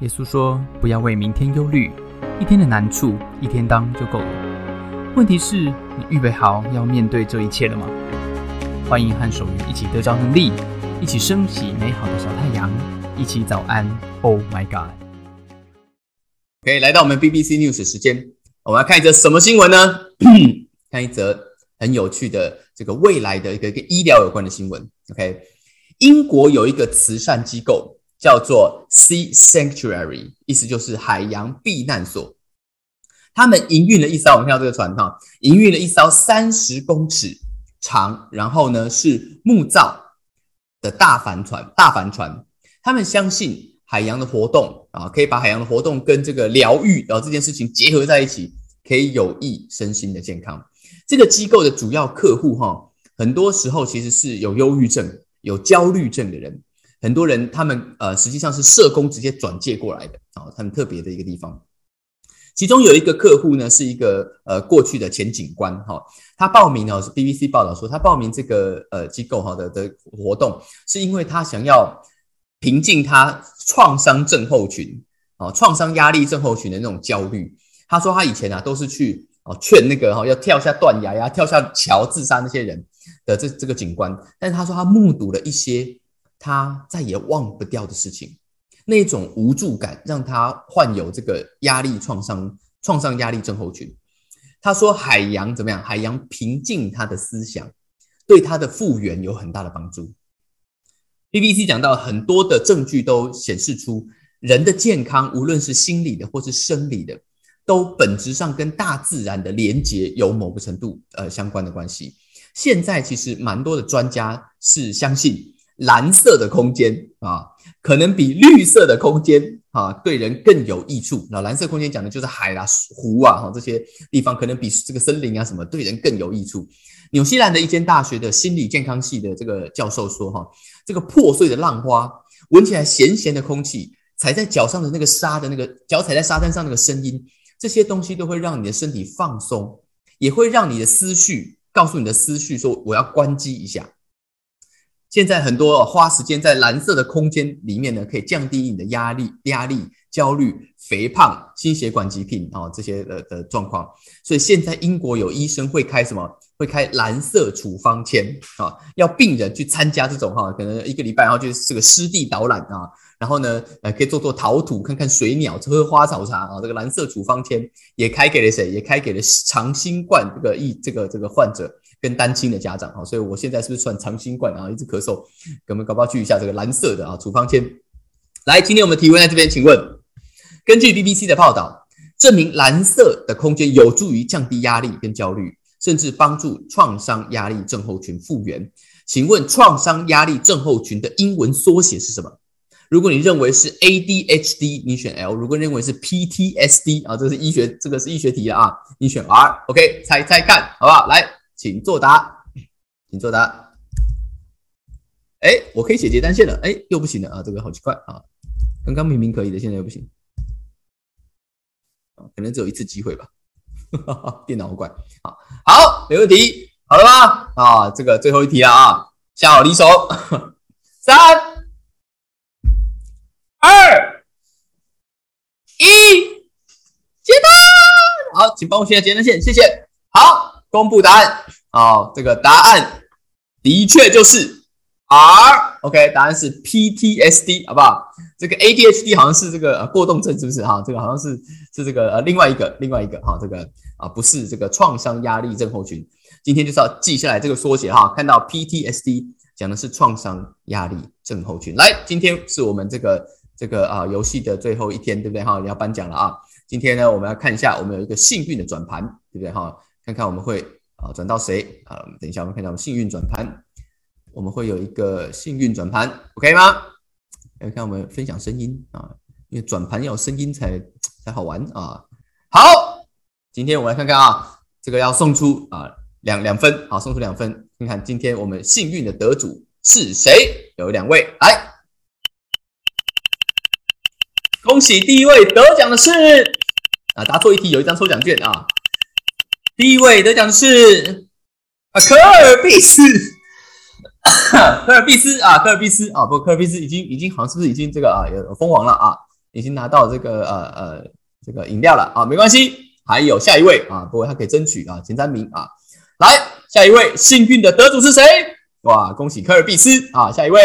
耶稣说：“不要为明天忧虑，一天的难处一天当就够了。问题是，你预备好要面对这一切了吗？”欢迎和守愚一起得着能力，一起升起美好的小太阳，一起早安。Oh my God！可以来到我们 BBC News 时间，我们要看一则什么新闻呢？看一则很有趣的这个未来的一个跟医疗有关的新闻。OK，英国有一个慈善机构。叫做 Sea Sanctuary，意思就是海洋避难所。他们营运了一艘，我们看到这个船哈，营运了一艘三十公尺长，然后呢是木造的大帆船。大帆船，他们相信海洋的活动啊，可以把海洋的活动跟这个疗愈啊这件事情结合在一起，可以有益身心的健康。这个机构的主要客户哈，很多时候其实是有忧郁症、有焦虑症的人。很多人他们呃实际上是社工直接转介过来的啊，很特别的一个地方。其中有一个客户呢，是一个呃过去的前警官哈，他报名呢是 BBC 报道说他报名这个呃机构哈的的活动，是因为他想要平静他创伤症候群啊创伤压力症候群的那种焦虑。他说他以前啊都是去哦劝那个哈要跳下断崖呀、跳下桥自杀那些人的这这个警官，但是他说他目睹了一些。他再也忘不掉的事情，那种无助感让他患有这个压力创伤、创伤压力症候群。他说：“海洋怎么样？海洋平静他的思想，对他的复原有很大的帮助。” BBC 讲到很多的证据都显示出，人的健康，无论是心理的或是生理的，都本质上跟大自然的连结有某个程度呃相关的关系。现在其实蛮多的专家是相信。蓝色的空间啊，可能比绿色的空间啊对人更有益处。那蓝色空间讲的就是海啦、湖啊，哈这些地方可能比这个森林啊什么对人更有益处。纽西兰的一间大学的心理健康系的这个教授说，哈，这个破碎的浪花，闻起来咸咸的空气，踩在脚上的那个沙的那个脚踩在沙滩上那个声音，这些东西都会让你的身体放松，也会让你的思绪告诉你的思绪说，我要关机一下。现在很多花时间在蓝色的空间里面呢，可以降低你的压力、压力、焦虑、肥胖、心血管疾病啊这些的的状况。所以现在英国有医生会开什么？会开蓝色处方签啊，要病人去参加这种哈，可能一个礼拜，然后就是这个湿地导览啊，然后呢，呃，可以做做陶土，看看水鸟，喝喝花草茶啊。这个蓝色处方签也开给了谁？也开给了长新冠这个疫这个这个患者。跟单亲的家长啊，所以我现在是不是算长新冠啊？一直咳嗽，我们搞不好去一下这个蓝色的啊处方签。来，今天我们提问在这边，请问，根据 BBC 的报道，证明蓝色的空间有助于降低压力跟焦虑，甚至帮助创伤压力症候群复原。请问，创伤压力症候群的英文缩写是什么？如果你认为是 ADHD，你选 L；如果认为是 PTSD 啊，这是医学，这个是医学题了啊，你选 R。OK，猜猜看，好不好？来。请作答，请作答。哎，我可以写结单线了，哎，又不行了啊，这个好奇怪啊！刚刚明明可以的，现在又不行，啊，可能只有一次机会吧。电脑怪，好，好，没问题，好了吗？啊，这个最后一题了啊，下好离手，三、二、一，接单。好，请帮我写下结单线，谢谢。好。公布答案啊，这个答案的确就是 R，OK，答案是 PTSD，好不好？这个 ADHD 好像是这个过动症，是不是哈？这个好像是是这个呃另外一个另外一个哈，这个啊不是这个创伤压力症候群。今天就是要记下来这个缩写哈，看到 PTSD 讲的是创伤压力症候群。来，今天是我们这个这个啊游戏的最后一天，对不对哈？要颁奖了啊！今天呢，我们要看一下，我们有一个幸运的转盘，对不对哈？看看我们会啊转到谁啊？等一下我们看到我们幸运转盘，我们会有一个幸运转盘，OK 吗？来看我们分享声音啊，因为转盘要有声音才才好玩啊。好，今天我们来看看啊，这个要送出啊两两分，好送出两分。看看今天我们幸运的得主是谁？有两位来，恭喜第一位得奖的是啊，答错一题有一张抽奖券啊。第一位得奖的是 啊，科尔必斯，科尔必斯啊，科尔必斯啊，不，科尔必斯已经已经好像是不是已经这个啊有封王了啊？已经拿到这个呃呃这个饮料了啊，没关系，还有下一位啊，不过他可以争取啊前三名啊。来，下一位幸运的得主是谁？哇，恭喜科尔比斯啊！下一位，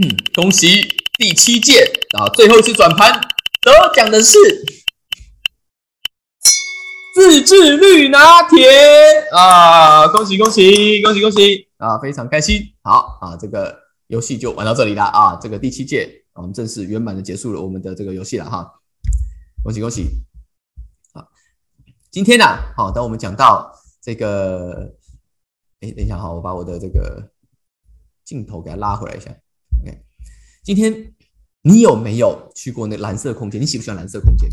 嗯，恭喜第七届啊最后一次转盘得奖的是。自制绿拿铁啊！恭喜恭喜恭喜恭喜啊！非常开心。好啊，这个游戏就玩到这里了啊！这个第七届，我们正式圆满的结束了我们的这个游戏了哈！恭喜恭喜！啊，今天呢，好，当我们讲到这个，哎，等一下哈，我把我的这个镜头给它拉回来一下。OK，今天你有没有去过那蓝色空间？你喜不喜欢蓝色空间？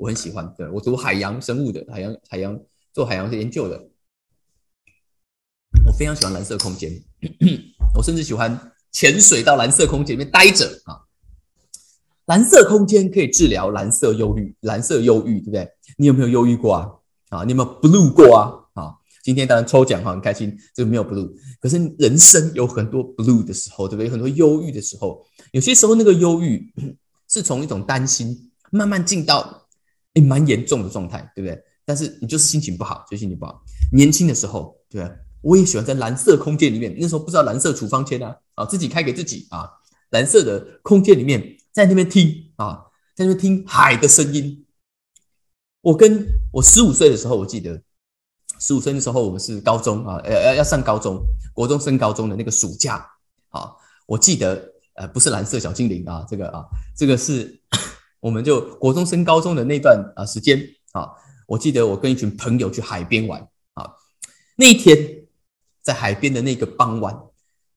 我很喜欢，对我读海洋生物的，海洋海洋做海洋研究的，我非常喜欢蓝色空间，我甚至喜欢潜水到蓝色空间里面待着啊。蓝色空间可以治疗蓝色忧虑，蓝色忧郁，对不对？你有没有忧郁过啊？啊，你有没有 blue 过啊？啊，今天当然抽奖哈，很开心，这个没有 blue，可是人生有很多 blue 的时候，对不对？有很多忧郁的时候，有些时候那个忧郁是从一种担心慢慢进到。哎，蛮严重的状态，对不对？但是你就是心情不好，就心情不好。年轻的时候，对？我也喜欢在蓝色空间里面。那时候不知道蓝色处方签啊，啊，自己开给自己啊。蓝色的空间里面，在那边听啊，在那边听海的声音。我跟我十五岁的时候，我记得十五岁的时候，我们是高中啊，要要要上高中，国中升高中的那个暑假啊，我记得呃，不是蓝色小精灵啊，这个啊，这个是。我们就国中升高中的那段啊时间啊，我记得我跟一群朋友去海边玩啊，那一天在海边的那个傍晚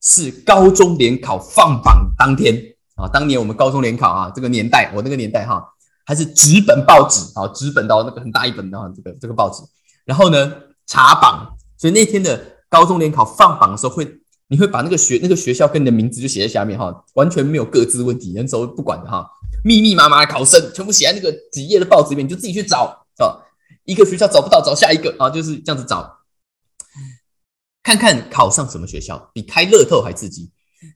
是高中联考放榜当天啊，当年我们高中联考啊，这个年代我那个年代哈，还是纸本报纸啊，纸本到那个很大一本的这个这个报纸，然后呢查榜，所以那天的高中联考放榜的时候会，你会把那个学那个学校跟你的名字就写在下面哈，完全没有各自问题，那时候不管的哈。密密麻麻的考生全部写在那个几页的报纸里面，你就自己去找啊。一个学校找不到，找下一个啊，就是这样子找，看看考上什么学校，比开乐透还刺激。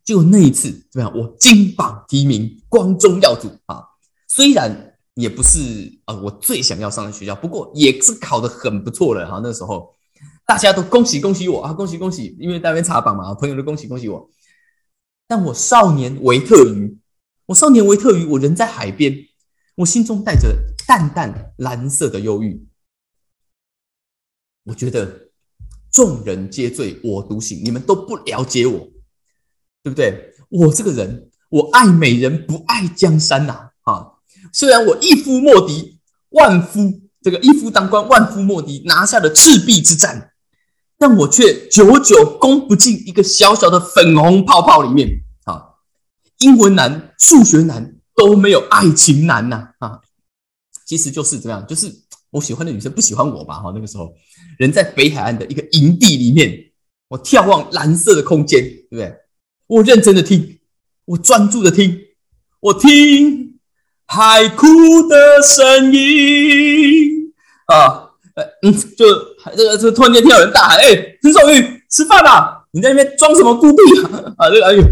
就那一次怎么样？我金榜题名，光宗耀祖啊！虽然也不是啊我最想要上的学校，不过也是考得很不错了哈。那时候大家都恭喜恭喜我啊，恭喜恭喜！因为在那边查榜嘛，朋友都恭喜恭喜我。但我少年维特鱼。我少年维特鱼，我人在海边，我心中带着淡淡蓝色的忧郁。我觉得众人皆醉我独醒，你们都不了解我，对不对？我这个人，我爱美人不爱江山呐！啊，虽然我一夫莫敌，万夫这个一夫当关，万夫莫敌，拿下了赤壁之战，但我却久久攻不进一个小小的粉红泡泡里面啊。英文难，数学难，都没有爱情难呐！啊，其实就是怎么样，就是我喜欢的女生不喜欢我吧？哈，那个时候人在北海岸的一个营地里面，我眺望蓝色的空间，对不对？我认真的听，我专注的听，我听海哭的声音啊！嗯，就这个，这突然间听到有人大喊：“哎，陈少玉，吃饭啦！你在那边装什么孤僻啊？啊，这个，哎呦！”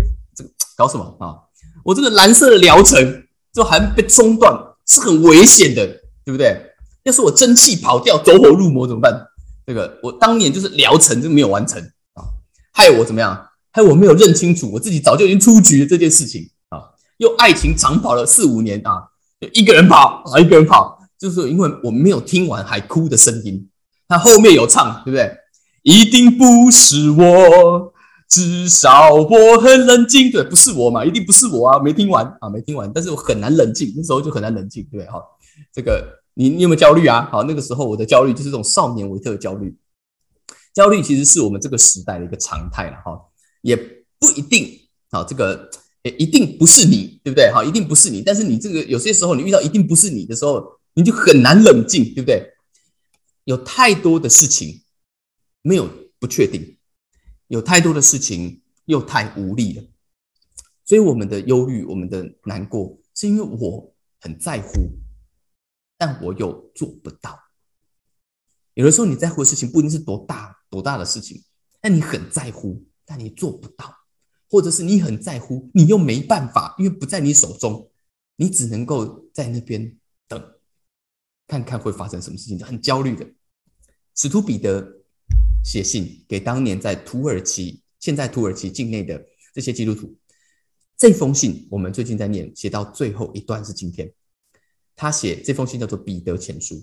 搞什么啊？我这个蓝色的疗程就还被中断，是很危险的，对不对？要是我真气跑掉，走火入魔怎么办？这个我当年就是疗程就没有完成啊，害我怎么样？害我没有认清楚我自己早就已经出局了这件事情啊，又爱情长跑了四五年啊，就一个人跑啊，一个人跑，就是因为我没有听完还哭的声音，他后面有唱，对不对？一定不是我。至少我很冷静，对，不是我嘛，一定不是我啊，没听完啊，没听完，但是我很难冷静，那时候就很难冷静，对不对？哈，这个你你有没有焦虑啊？好，那个时候我的焦虑就是这种少年维特的焦虑，焦虑其实是我们这个时代的一个常态了，哈，也不一定，好，这个也一定不是你，对不对？哈，一定不是你，但是你这个有些时候你遇到一定不是你的时候，你就很难冷静，对不对？有太多的事情没有不确定。有太多的事情又太无力了，所以我们的忧虑、我们的难过，是因为我很在乎，但我又做不到。有的时候你在乎的事情不一定是多大多大的事情，但你很在乎，但你做不到。或者是你很在乎，你又没办法，因为不在你手中，你只能够在那边，看看会发生什么事情，很焦虑的。使徒彼得写信给当年在土耳其、现在土耳其境内的这些基督徒，这封信我们最近在念，写到最后一段是今天，他写这封信叫做《彼得前书》，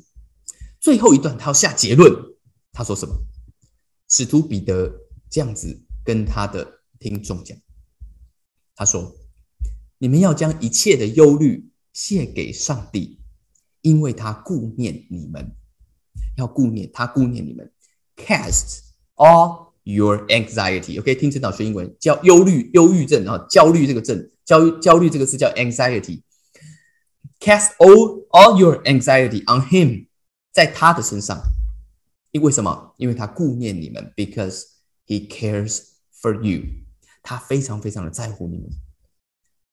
最后一段他要下结论，他说什么？使徒彼得这样子跟他的听众讲，他说：“你们要将一切的忧虑卸给上帝，因为他顾念你们。”要顾念他，顾念你们。Cast all your anxiety。OK，听陈导学英文，叫忧虑、忧郁症啊，焦虑这个症，焦焦虑这个字叫 anxiety。Cast all all your anxiety on him，在他的身上。因为什么？因为他顾念你们，because he cares for you。他非常非常的在乎你们。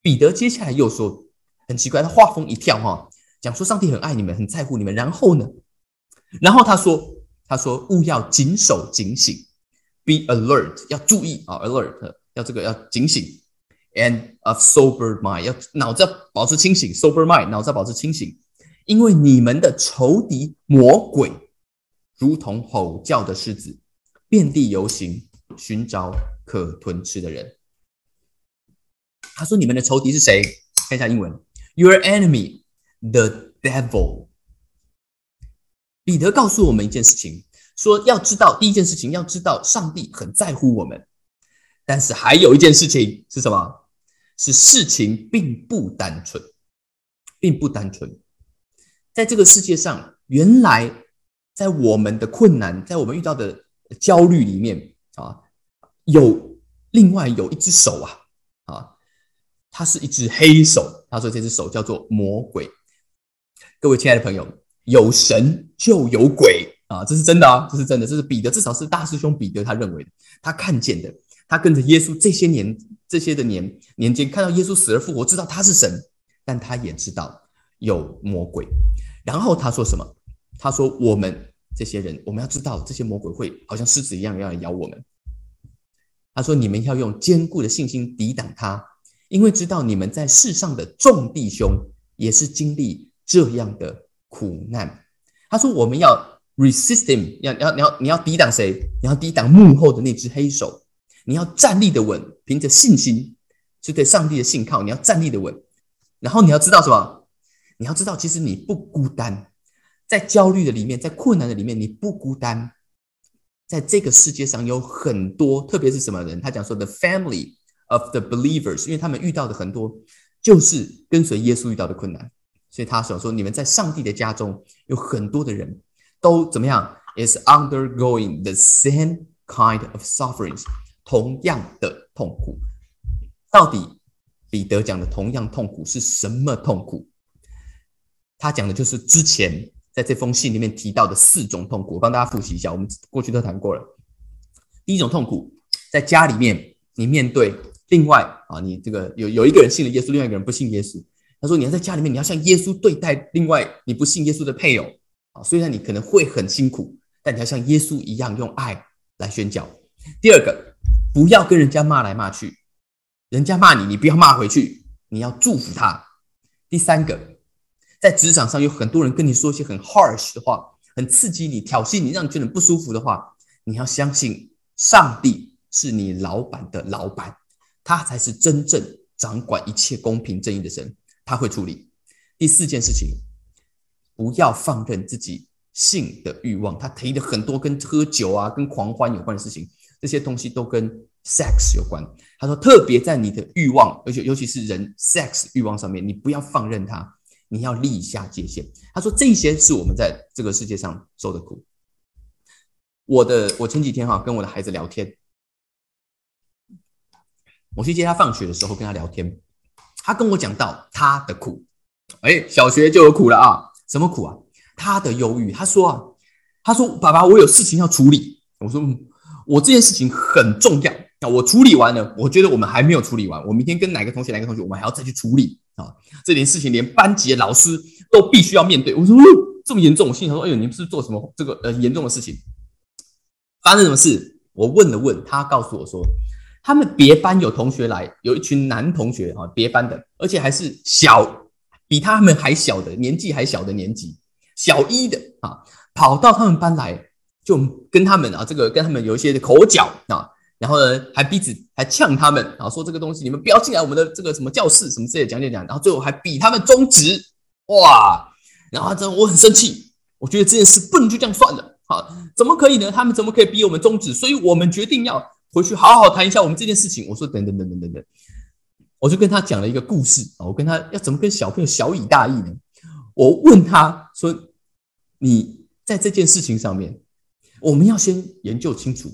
彼得接下来又说，很奇怪，他话锋一跳哈，讲说上帝很爱你们，很在乎你们。然后呢？然后他说：“他说勿要谨守警醒，be alert，要注意啊，alert，要这个要警醒，and of sober mind，要脑子要保持清醒，sober mind，脑子要保持清醒，因为你们的仇敌魔鬼如同吼叫的狮子，遍地游行，寻找可吞吃的人。”他说：“你们的仇敌是谁？看一下英文，your enemy The devil。”彼得告诉我们一件事情，说要知道第一件事情，要知道上帝很在乎我们。但是还有一件事情是什么？是事情并不单纯，并不单纯。在这个世界上，原来在我们的困难，在我们遇到的焦虑里面啊，有另外有一只手啊啊，它是一只黑手。他说这只手叫做魔鬼。各位亲爱的朋友。有神就有鬼啊，这是真的啊，这是真的，这是彼得，至少是大师兄彼得他认为的，他看见的，他跟着耶稣这些年这些的年年间，看到耶稣死而复活，知道他是神，但他也知道有魔鬼。然后他说什么？他说我们这些人，我们要知道这些魔鬼会好像狮子一样要来咬我们。他说你们要用坚固的信心抵挡他，因为知道你们在世上的众弟兄也是经历这样的。苦难，他说：“我们要 resist him，要要你要你要抵挡谁？你要抵挡幕后的那只黑手。你要站立的稳，凭着信心，是对上帝的信靠。你要站立的稳。然后你要知道什么？你要知道，其实你不孤单，在焦虑的里面，在困难的里面，你不孤单。在这个世界上有很多，特别是什么人？他讲说 the family of the believers，因为他们遇到的很多，就是跟随耶稣遇到的困难。”所以他想说，你们在上帝的家中有很多的人都怎么样？is undergoing the same kind of sufferings，同样的痛苦。到底彼得讲的同样痛苦是什么痛苦？他讲的就是之前在这封信里面提到的四种痛苦。我帮大家复习一下，我们过去都谈过了。第一种痛苦，在家里面，你面对另外啊，你这个有有一个人信了耶稣，另外一个人不信耶稣。他说：“你要在家里面，你要像耶稣对待另外你不信耶稣的配偶啊。虽然你可能会很辛苦，但你要像耶稣一样用爱来宣教。第二个，不要跟人家骂来骂去，人家骂你，你不要骂回去，你要祝福他。第三个，在职场上有很多人跟你说一些很 harsh 的话，很刺激你、挑衅你，让你觉得不舒服的话，你要相信上帝是你老板的老板，他才是真正掌管一切公平正义的神。”他会处理第四件事情，不要放任自己性的欲望。他提的很多跟喝酒啊、跟狂欢有关的事情，这些东西都跟 sex 有关。他说，特别在你的欲望，而且尤其是人 sex 欲望上面，你不要放任他，你要立下界限。他说，这些是我们在这个世界上受的苦。我的，我前几天哈跟我的孩子聊天，我去接他放学的时候跟他聊天。他跟我讲到他的苦，哎，小学就有苦了啊？什么苦啊？他的忧郁。他说啊，他说爸爸，我有事情要处理。我说，我这件事情很重要啊，我处理完了，我觉得我们还没有处理完。我明天跟哪个同学，哪个同学，我们还要再去处理啊。这件事情连班级的老师都必须要面对。我说，这么严重？我心想说，哎呦，你们是做什么这个呃严重的事情？发生什么事？我问了问他，告诉我说，他们别班有同学来，有一群男同学啊，别班的，而且还是小，比他们还小的年纪还小的年纪，小一的啊，跑到他们班来，就跟他们啊，这个跟他们有一些口角啊，然后呢，还彼此还呛他们啊，说这个东西你们不要进来我们的这个什么教室什么之类的讲讲讲，然后最后还比他们中止，哇，然后这我很生气，我觉得这件事不能就这样算了啊，怎么可以呢？他们怎么可以逼我们中止？所以我们决定要。回去好好谈一下我们这件事情。我说等等等等等等，我就跟他讲了一个故事啊。我跟他要怎么跟小朋友小以大义呢？我问他说：“你在这件事情上面，我们要先研究清楚，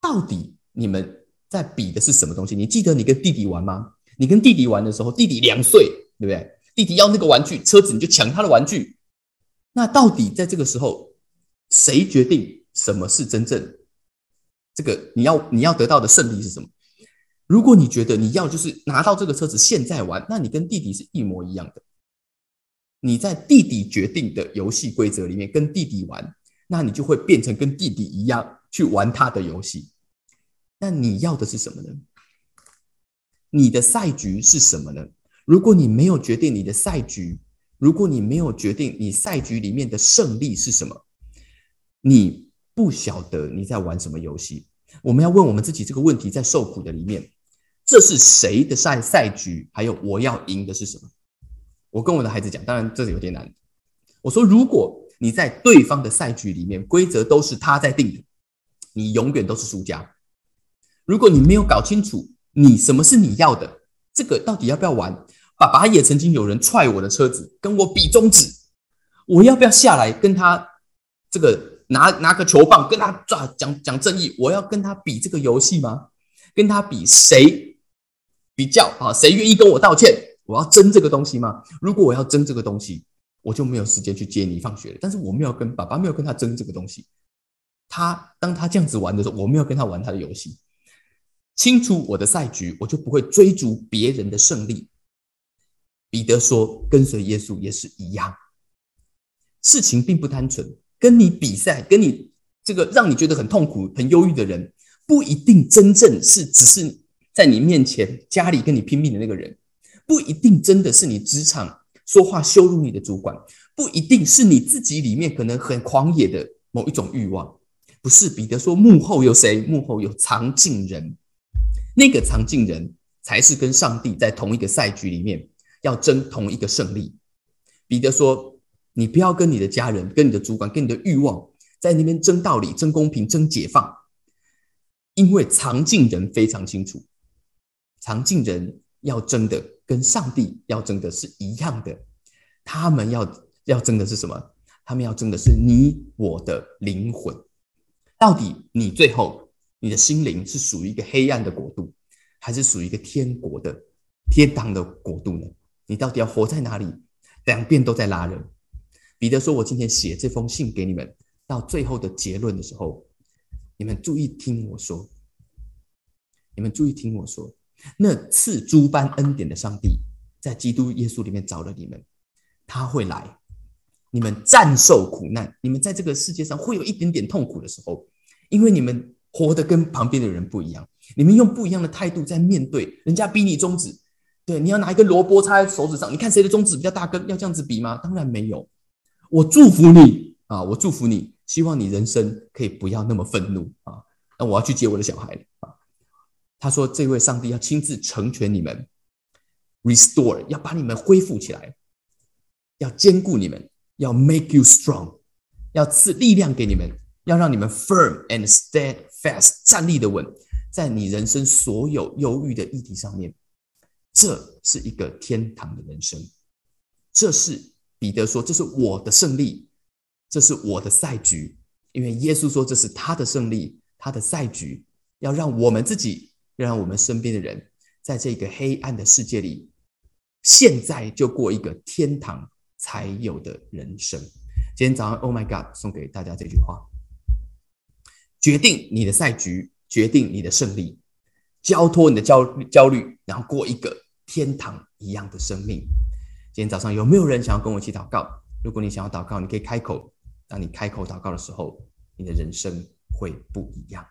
到底你们在比的是什么东西？你记得你跟弟弟玩吗？你跟弟弟玩的时候，弟弟两岁，对不对？弟弟要那个玩具车子，你就抢他的玩具。那到底在这个时候，谁决定什么是真正？”这个你要你要得到的胜利是什么？如果你觉得你要就是拿到这个车子现在玩，那你跟弟弟是一模一样的。你在弟弟决定的游戏规则里面跟弟弟玩，那你就会变成跟弟弟一样去玩他的游戏。那你要的是什么呢？你的赛局是什么呢？如果你没有决定你的赛局，如果你没有决定你赛局里面的胜利是什么，你。不晓得你在玩什么游戏，我们要问我们自己这个问题：在受苦的里面，这是谁的赛赛局？还有我要赢的是什么？我跟我的孩子讲，当然这是有点难。我说，如果你在对方的赛局里面，规则都是他在定的，你永远都是输家。如果你没有搞清楚你什么是你要的，这个到底要不要玩？爸爸也曾经有人踹我的车子，跟我比中指，我要不要下来跟他这个？拿拿个球棒跟他抓讲讲正义，我要跟他比这个游戏吗？跟他比谁比较啊？谁愿意跟我道歉？我要争这个东西吗？如果我要争这个东西，我就没有时间去接你放学了。但是我没有跟爸爸没有跟他争这个东西。他当他这样子玩的时候，我没有跟他玩他的游戏。清楚我的赛局，我就不会追逐别人的胜利。彼得说：“跟随耶稣也是一样，事情并不单纯。”跟你比赛，跟你这个让你觉得很痛苦、很忧郁的人，不一定真正是只是在你面前家里跟你拼命的那个人，不一定真的是你职场说话羞辱你的主管，不一定是你自己里面可能很狂野的某一种欲望。不是彼得说幕后有谁？幕后有藏镜人，那个藏镜人才是跟上帝在同一个赛局里面要争同一个胜利。彼得说。你不要跟你的家人、跟你的主管、跟你的欲望在那边争道理、争公平、争解放，因为藏镜人非常清楚，藏镜人要争的跟上帝要争的是一样的，他们要要争的是什么？他们要争的是你我的灵魂。到底你最后你的心灵是属于一个黑暗的国度，还是属于一个天国的天堂的国度呢？你到底要活在哪里？两边都在拉人。彼得说：“我今天写这封信给你们，到最后的结论的时候，你们注意听我说。你们注意听我说，那赐诸般恩典的上帝，在基督耶稣里面找了你们，他会来。你们战受苦难，你们在这个世界上会有一点点痛苦的时候，因为你们活得跟旁边的人不一样，你们用不一样的态度在面对人家逼你中指，对，你要拿一根萝卜插在手指上，你看谁的中指比较大根，要这样子比吗？当然没有。”我祝福你啊！我祝福你，希望你人生可以不要那么愤怒啊！那我要去接我的小孩了啊！他说：“这位上帝要亲自成全你们，restore，要把你们恢复起来，要兼顾你们，要 make you strong，要赐力量给你们，要让你们 firm and steadfast，站立的稳，在你人生所有忧郁的议题上面。这是一个天堂的人生，这是。”彼得说：“这是我的胜利，这是我的赛局。因为耶稣说这是他的胜利，他的赛局，要让我们自己，要让我们身边的人，在这个黑暗的世界里，现在就过一个天堂才有的人生。今天早上，Oh my God，送给大家这句话：决定你的赛局，决定你的胜利，交托你的焦焦虑，然后过一个天堂一样的生命。”今天早上有没有人想要跟我一起祷告？如果你想要祷告，你可以开口。当你开口祷告的时候，你的人生会不一样。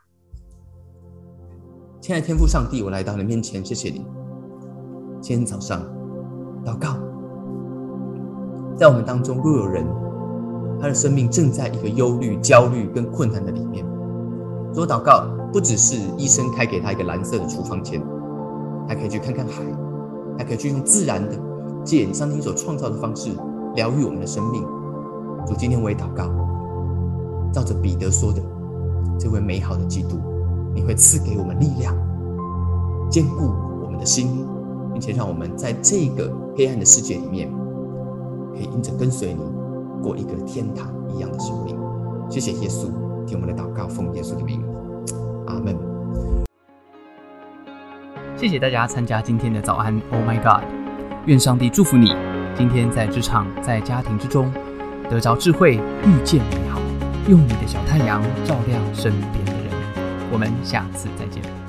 亲爱的天父上帝，我来到你面前，谢谢你。今天早上祷告，在我们当中若有人，他的生命正在一个忧虑、焦虑跟困难的里面，做祷告不只是医生开给他一个蓝色的处方签，他可以去看看海，他可以去用自然的借上帝所创造的方式疗愈我们的生命。主，今天我也祷告，照着彼得说的这位美好的基督，你会赐给我们力量，坚固我们的心，并且让我们在这个黑暗的世界里面，可以因着跟随你，过一个天堂一样的生命。谢谢耶稣，听我们的祷告，奉耶稣的名，阿门。谢谢大家参加今天的早安，Oh my God！愿上帝祝福你，今天在职场、在家庭之中得着智慧，遇见美好，用你的小太阳照亮身边的人。我们下次再见。